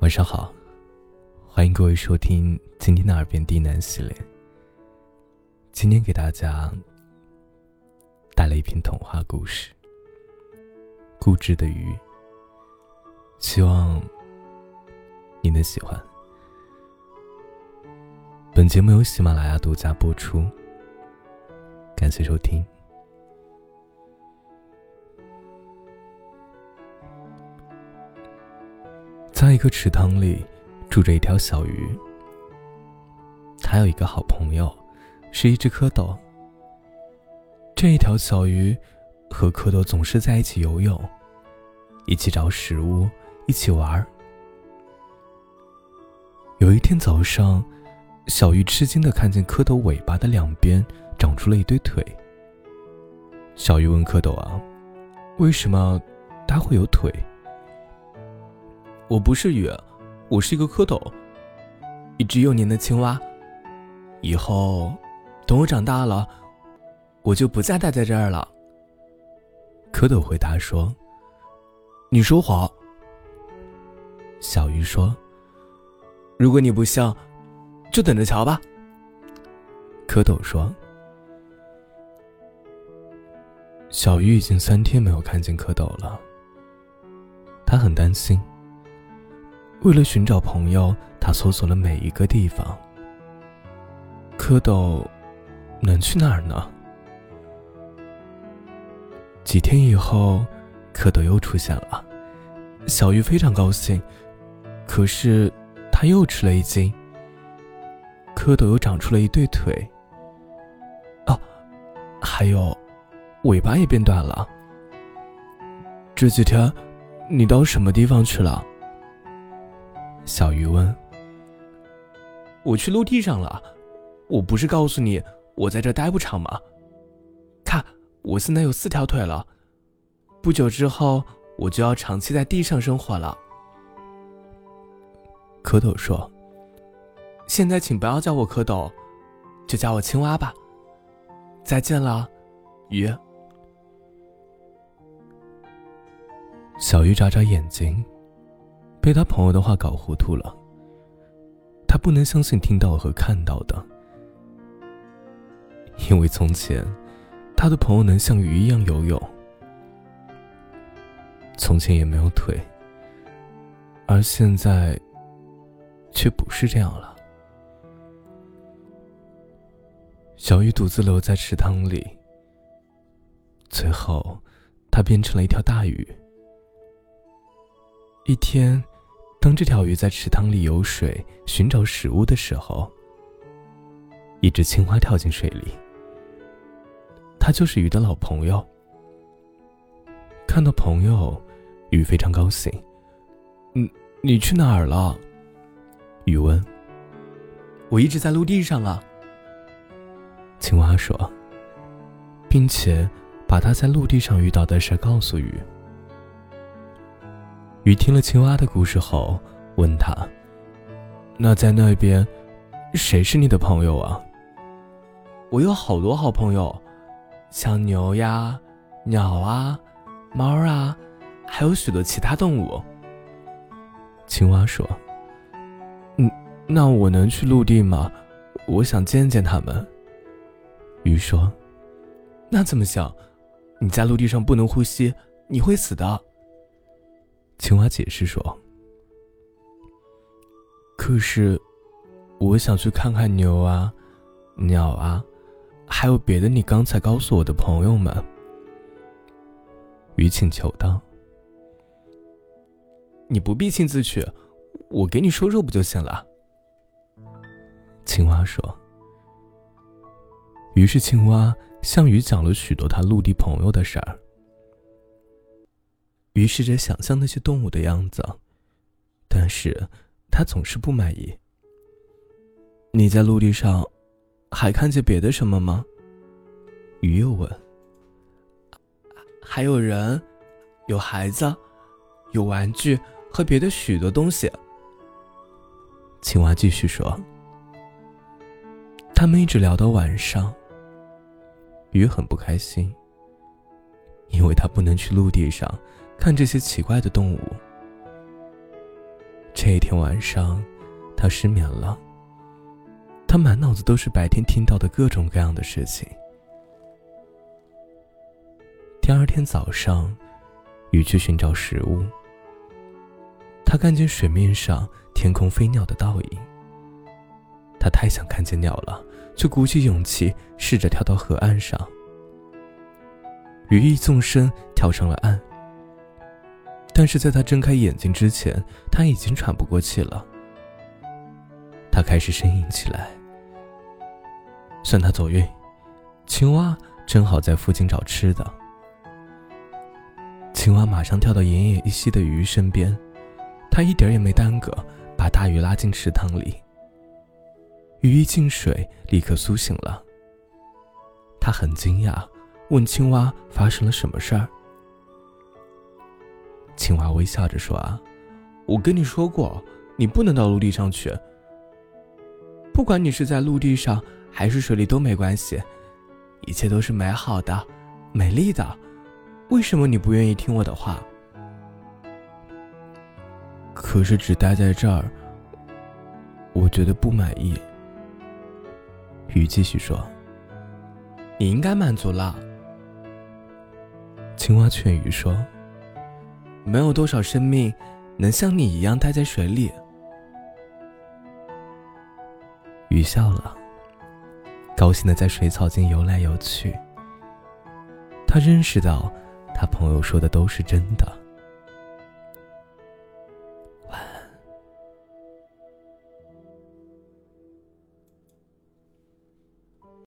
晚上好，欢迎各位收听今天的耳边低喃系列。今天给大家带来一篇童话故事《固执的鱼》，希望你能喜欢。本节目由喜马拉雅独家播出，感谢收听。在一个池塘里，住着一条小鱼。它有一个好朋友，是一只蝌蚪。这一条小鱼和蝌蚪总是在一起游泳，一起找食物，一起玩。有一天早上，小鱼吃惊的看见蝌蚪尾巴的两边长出了一堆腿。小鱼问蝌蚪：“啊，为什么它会有腿？”我不是鱼，我是一个蝌蚪，一只幼年的青蛙。以后，等我长大了，我就不再待在这儿了。蝌蚪回答说：“你说谎。”小鱼说：“如果你不信，就等着瞧吧。”蝌蚪说：“小鱼已经三天没有看见蝌蚪了，他很担心。”为了寻找朋友，他搜索了每一个地方。蝌蚪能去哪儿呢？几天以后，蝌蚪又出现了，小鱼非常高兴。可是，他又吃了一惊。蝌蚪又长出了一对腿。哦，还有，尾巴也变短了。这几天，你到什么地方去了？小鱼问：“我去陆地上了，我不是告诉你我在这待不长吗？看，我现在有四条腿了，不久之后我就要长期在地上生活了。”蝌蚪说：“现在请不要叫我蝌蚪，就叫我青蛙吧。再见了，鱼。”小鱼眨眨眼睛。被他朋友的话搞糊涂了。他不能相信听到和看到的，因为从前，他的朋友能像鱼一样游泳，从前也没有腿，而现在，却不是这样了。小鱼独自留在池塘里，最后，它变成了一条大鱼。一天。当这条鱼在池塘里游水寻找食物的时候，一只青蛙跳进水里。它就是鱼的老朋友。看到朋友，鱼非常高兴。嗯，你去哪儿了？鱼问。我一直在陆地上啊。青蛙说，并且把他在陆地上遇到的事告诉鱼。鱼听了青蛙的故事后，问他：“那在那边，谁是你的朋友啊？”“我有好多好朋友，像牛呀、鸟啊、猫啊，还有许多其他动物。”青蛙说：“嗯，那我能去陆地吗？我想见见他们。”鱼说：“那怎么行？你在陆地上不能呼吸，你会死的。”青蛙解释说：“可是，我想去看看牛啊、鸟啊，还有别的你刚才告诉我的朋友们。”鱼请求道：“你不必亲自去，我给你说说不就行了？”青蛙说。于是，青蛙向鱼讲了许多他陆地朋友的事儿。鱼试着想象那些动物的样子，但是他总是不满意。你在陆地上还看见别的什么吗？鱼又问。还有人，有孩子，有玩具和别的许多东西。青蛙继续说。他们一直聊到晚上。鱼很不开心，因为他不能去陆地上。看这些奇怪的动物。这一天晚上，他失眠了。他满脑子都是白天听到的各种各样的事情。第二天早上，鱼去寻找食物。他看见水面上天空飞鸟的倒影。他太想看见鸟了，就鼓起勇气试着跳到河岸上。鱼一纵身跳上了岸。但是在他睁开眼睛之前，他已经喘不过气了。他开始呻吟起来。算他走运，青蛙正好在附近找吃的。青蛙马上跳到奄奄一息的鱼身边，他一点也没耽搁，把大鱼拉进池塘里。鱼一进水，立刻苏醒了。他很惊讶，问青蛙发生了什么事儿。青蛙微笑着说：“啊，我跟你说过，你不能到陆地上去。不管你是在陆地上。”还是水里都没关系，一切都是美好的、美丽的。为什么你不愿意听我的话？可是只待在这儿，我觉得不满意。鱼继续说：“你应该满足了。”青蛙劝鱼说：“没有多少生命能像你一样待在水里。”鱼笑了。高兴的在水草间游来游去。他认识到，他朋友说的都是真的。